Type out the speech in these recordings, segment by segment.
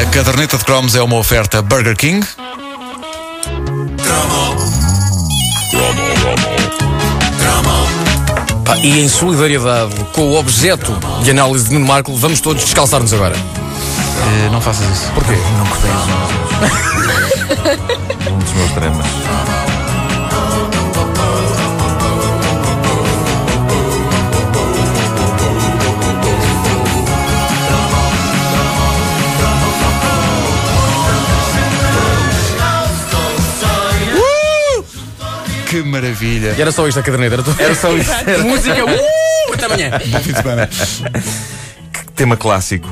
A caderneta de cromos é uma oferta Burger King. Pá, e em solidariedade com o objeto de análise de Nuno Marco, vamos todos descalçar-nos agora. Eh, não faças isso. Porquê? Não cortei as unhas. um dos meus dramas. Que maravilha. E era só isto a caderneta, era, tudo. Era só isso. Era Música, uh, até amanhã. Bom fim de semana. tema clássico.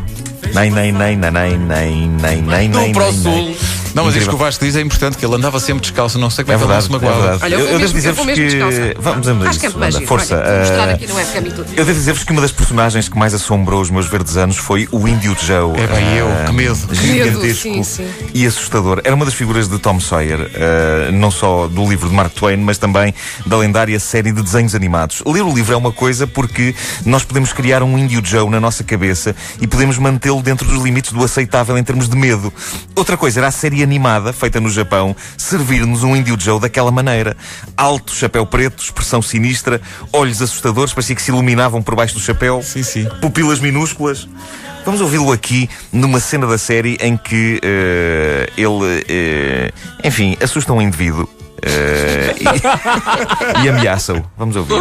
Nem, nem, nem, nem, nem, nem, nem, nem, Do nem, para o nem, sul. Não, mas isto que o Vasco diz é importante, que ele andava sempre descalço, não sei como É é, que ele não verdade, se é magoava. verdade. Olha, eu eu, eu devo dizer-vos que. descalça. Vamos, vamos a Acho que é isso. Anda, Força. Olha, mostrar ah, aqui no webcam e tudo. Eu devo dizer-vos que uma das personagens que mais assombrou os meus verdes anos foi o Índio Joe. É bem eu, Ah, que medo. Que Gigantesco medo, sim, sim. e assustador. Era uma das figuras de Tom Sawyer, ah, não só do livro de Mark Twain, mas também da lendária série de desenhos animados. Ler o livro é uma coisa porque nós podemos criar um Índio Joe na nossa cabeça e podemos mantê-lo dentro dos limites do aceitável em termos de medo. Outra coisa era a série animada, feita no Japão, servir-nos um Índio Joe daquela maneira. Alto, chapéu preto, expressão sinistra, olhos assustadores, parecia que se iluminavam por baixo do chapéu. Sim, sim. Pupilas minúsculas. Vamos ouvi-lo aqui numa cena da série em que eh, ele, eh, enfim, assusta um indivíduo eh, e, e ameaça-o. Vamos ouvir.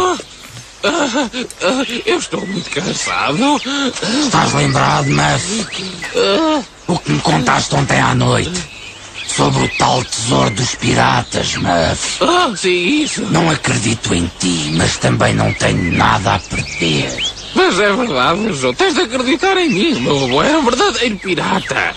Eu estou muito cansado. Estás lembrado, Muff? O que me contaste ontem à noite? Sobre o tal tesouro dos piratas, Muff. Ah, sim, isso. Não acredito em ti, mas também não tenho nada a perder. Mas é verdade, João. Tens de acreditar em mim. Meu avô era um verdadeiro pirata.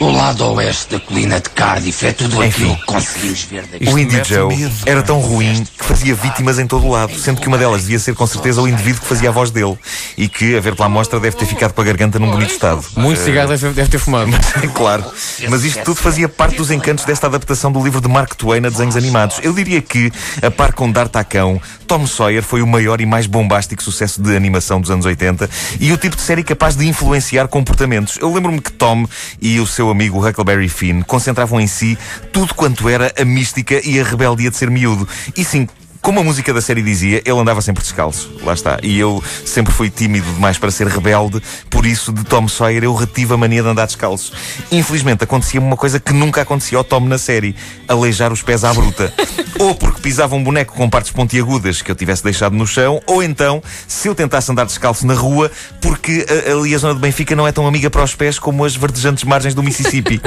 O lado oeste da colina de Cardiff é tudo Enfim. aquilo que conseguimos ver daqui. O mete Joe medo, era tão ruim que fazia vítimas em todo o lado, sendo que uma delas devia ser com certeza o indivíduo que fazia a voz dele e que, a ver pela amostra, deve ter ficado com a garganta num bonito estado. Muito cigarro deve, deve ter fumado. claro. Mas isto tudo fazia parte dos encantos desta adaptação do livro de Mark Twain a desenhos animados. Eu diria que, a par com D'Artacão, Tom Sawyer foi o maior e mais bombástico sucesso de animação dos anos 80 e o tipo de série capaz de influenciar comportamentos. Eu lembro-me que Tom e o seu amigo Huckleberry Finn concentravam em si tudo quanto era a mística e a rebeldia de ser miúdo. E sim, como a música da série dizia, ele andava sempre descalço. Lá está. E eu sempre fui tímido demais para ser rebelde, por isso, de Tom Sawyer, eu retive a mania de andar descalço. Infelizmente, acontecia-me uma coisa que nunca acontecia ao Tom na série: aleijar os pés à bruta. ou porque pisava um boneco com partes pontiagudas que eu tivesse deixado no chão, ou então, se eu tentasse andar descalço na rua, porque a- ali a zona de Benfica não é tão amiga para os pés como as verdejantes margens do Mississippi.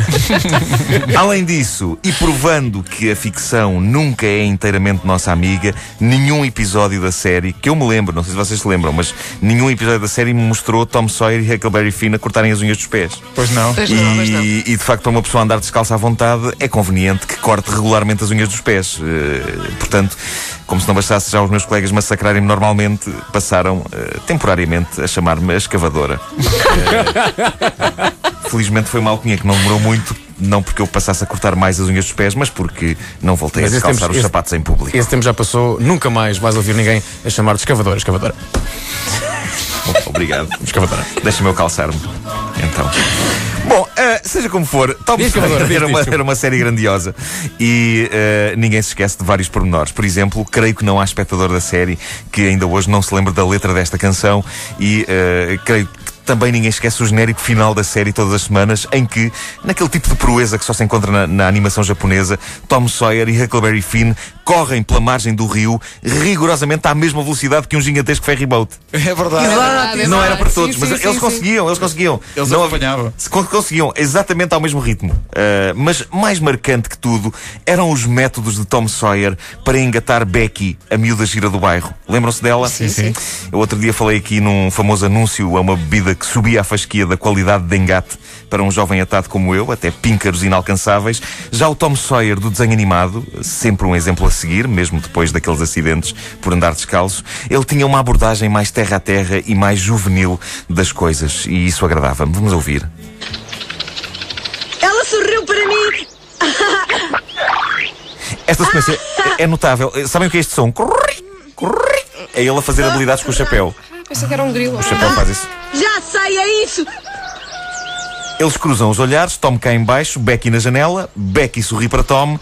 Além disso, e provando que a ficção nunca é inteiramente nossa amiga, nenhum episódio da série, que eu me lembro, não sei se vocês se lembram, mas nenhum episódio da série me mostrou Tom Sawyer e Huckleberry Finn a cortarem as unhas dos pés. Pois não. Pois não, pois não. E, e, de facto, para uma pessoa andar descalça à vontade, é conveniente que corte regularmente as unhas dos pés. Eh, portanto, como se não bastasse já os meus colegas massacrarem-me normalmente, passaram eh, temporariamente a chamar-me a escavadora. Eh, felizmente foi uma alcunha que não demorou muito. Não porque eu passasse a cortar mais as unhas dos pés, mas porque não voltei Mas a descalçar tempo- os esse- sapatos em público. Esse tempo já passou, nunca mais vais ouvir ninguém a chamar de escavadora, escavadora, Obrigado. escavadora. Deixa-me eu calçar-me. Então. Bom, eh, seja como for, diz, era uma, era uma série grandiosa e eh, ninguém se esquece de vários pormenores. Por exemplo, creio que não há espectador da série que ainda hoje não se lembre da letra desta canção e eh, creio que também ninguém esquece o genérico final da série todas as semanas, em que, naquele tipo de proeza que só se encontra na, na animação japonesa, Tom Sawyer e Huckleberry Finn correm pela margem do rio rigorosamente à mesma velocidade que um gigantesco ferryboat. É verdade. Exato, Não era para sim, todos, sim, mas sim, eles sim. conseguiam, eles conseguiam. Eles não acompanhavam. se con- conseguiam exatamente ao mesmo ritmo. Uh, mas mais marcante que tudo eram os métodos de Tom Sawyer para engatar Becky, a miúda gira do bairro. Lembram-se dela? Sim, sim. Eu outro dia falei aqui num famoso anúncio a uma bebida que subia a fasquia da qualidade de engate para um jovem atado como eu, até píncaros inalcançáveis. Já o Tom Sawyer do desenho animado, sempre um exemplo a seguir, mesmo depois daqueles acidentes por andar descalço, ele tinha uma abordagem mais terra a terra e mais juvenil das coisas, e isso agradava-me. Vamos ouvir. Ela sorriu para mim. Esta sequência é é notável. Sabem o que é este som? Corri, corri. É ele a fazer habilidades com o chapéu. Pensei que era um grilo. O chapéu faz isso. Já sei, é isso. Eles cruzam os olhares, Tom cá em baixo, Becky na janela, Becky sorri para Tom.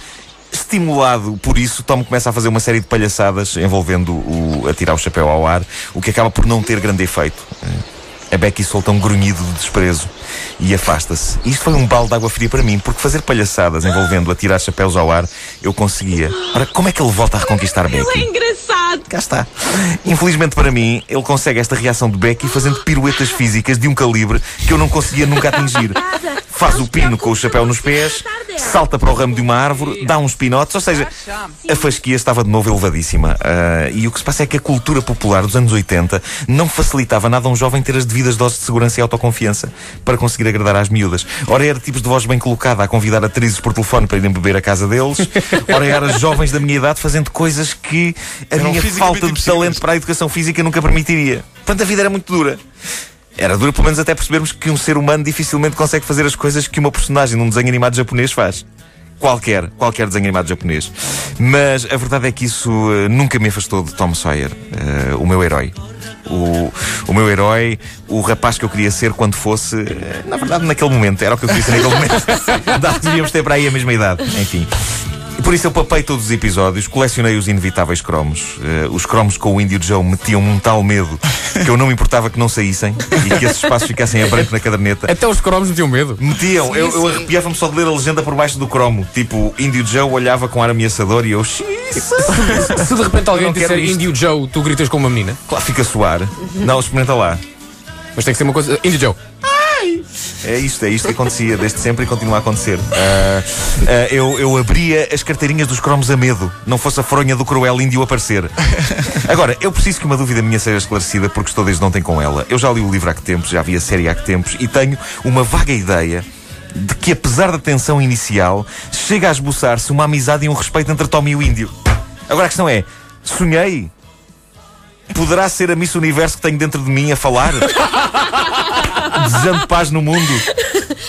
Estimulado por isso, Tom começa a fazer uma série de palhaçadas envolvendo o atirar o chapéu ao ar, o que acaba por não ter grande efeito. A Becky solta um grunhido de desprezo e afasta-se. Isto foi um balde de água fria para mim, porque fazer palhaçadas envolvendo atirar chapéus ao ar, eu conseguia. Ora, como é que ele volta a reconquistar Ele é Becky? engraçado. Cá está. Infelizmente para mim, ele consegue esta reação de Becky fazendo piruetas físicas de um calibre que eu não conseguia nunca atingir. Faz o pino com o chapéu nos pés, salta para o ramo de uma árvore, dá uns pinotes, ou seja, a fasquia estava de novo elevadíssima. Ah, e o que se passa é que a cultura popular dos anos 80 não facilitava nada a um jovem ter as devidas doses de segurança e autoconfiança para conseguir agradar às miúdas. Ora era tipos de voz bem colocada a convidar atrizes por telefone para irem beber à casa deles, ora era jovens da minha idade fazendo coisas que a Eram minha falta de talento para a educação física nunca permitiria. Portanto, a vida era muito dura. Era dura, pelo menos, até percebermos que um ser humano dificilmente consegue fazer as coisas que uma personagem num desenho animado japonês faz. Qualquer, qualquer desenho animado japonês. Mas a verdade é que isso eh, nunca me afastou de Tom Sawyer, eh, o meu herói. O, o meu herói, o rapaz que eu queria ser quando fosse. eh, na verdade, naquele momento, era o que eu queria ser naquele momento. Devíamos ter para aí a mesma idade. Enfim. Por isso eu papei todos os episódios, colecionei os inevitáveis cromos. Eh, os cromos com o Índio Joe metiam-me um tal medo que eu não me importava que não saíssem e que esses espaços ficassem a branco na caderneta. Até os cromos me tinham medo. Metiam, eu, eu arrepiava-me só de ler a legenda por baixo do cromo. Tipo, Índio Joe olhava com ar ameaçador e eu, "Xiii, Se de repente alguém disser. Indio Joe, tu gritas com uma menina. claro, fica a suar. Não, experimenta lá. Mas tem que ser uma coisa. Indio Joe. É isto, é isto que acontecia desde sempre e continua a acontecer. Ah, ah, eu, eu abria as carteirinhas dos cromos a medo, não fosse a fronha do cruel índio aparecer. Agora, eu preciso que uma dúvida minha seja esclarecida porque estou desde ontem com ela. Eu já li o livro há que tempos, já vi a série há que tempos e tenho uma vaga ideia de que, apesar da tensão inicial, chega a esboçar-se uma amizade e um respeito entre Tom e o índio. Agora a questão é: sonhei? Poderá ser a Miss Universo que tenho dentro de mim a falar? Desejando paz no mundo.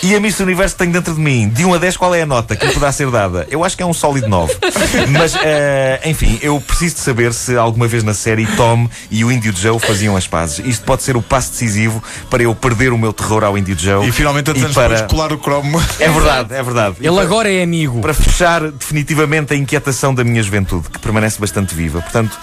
E a Miss Universo que tenho dentro de mim, de 1 a 10, qual é a nota que lhe poderá ser dada? Eu acho que é um sólido 9. Mas, eh, enfim, eu preciso de saber se alguma vez na série Tom e o Índio Joe faziam as pazes. Isto pode ser o passo decisivo para eu perder o meu terror ao Índio Joe. E finalmente, anos para... colar o cromo. É verdade, é verdade. Ele para- agora é amigo. para fechar definitivamente a inquietação da minha juventude, que permanece bastante viva. Portanto,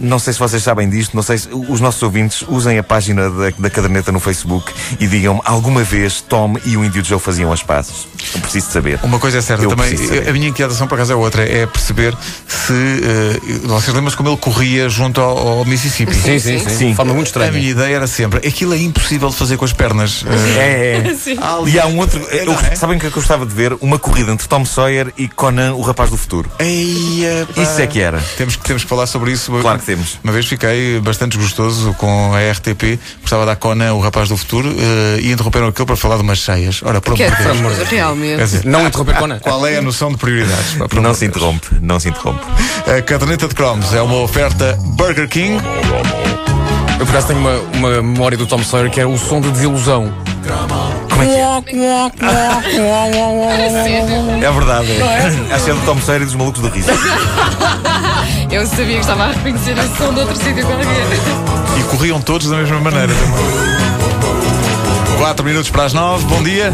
não sei se vocês sabem disto, não sei se os nossos ouvintes usem a página da, da caderneta no Facebook e digam-me alguma vez Tom e o Índio Joe faziam as pazes. Eu preciso de saber. Uma coisa é certa Eu também, a minha inquietação por acaso é outra, é perceber se. eh, vocês lembram-se como ele corria junto ao, ao Mississippi? Sim, sim, sim. Sim. De forma muito A estranha. minha ideia era sempre, aquilo é impossível de fazer com as pernas. Eh, É, é. Sim. E há um outro. eu- Não é? Sabem o que é que eu gostava de ver? Uma corrida entre Tom Sawyer e Conan, o rapaz do futuro. Eia, pá. Isso é que era. Temos que, temos que falar sobre isso. Claro que temos. Uma vez fiquei bastante desgostoso com a RTP, gostava da Conan, o rapaz do futuro, eh, e interromperam aquilo para falar de umas cheias. Ora, por Que amor de Deus. é, realmente. Quer dizer, Não interromper Conan. qual é a noção de prioridades? pá, Não amor se interrompe, não se interrompe. A caderneta de cromos é uma oferta Burger King. Eu por acaso tenho uma, uma memória do Tom Sawyer que era o som de desilusão. Como é que é? É verdade. É. Acho que é do Tom Sawyer e dos malucos do riso. Eu sabia que estava a reconhecer esse som de outro sítio qualquer. E corriam todos da mesma maneira também. 4 minutos para as 9, bom dia.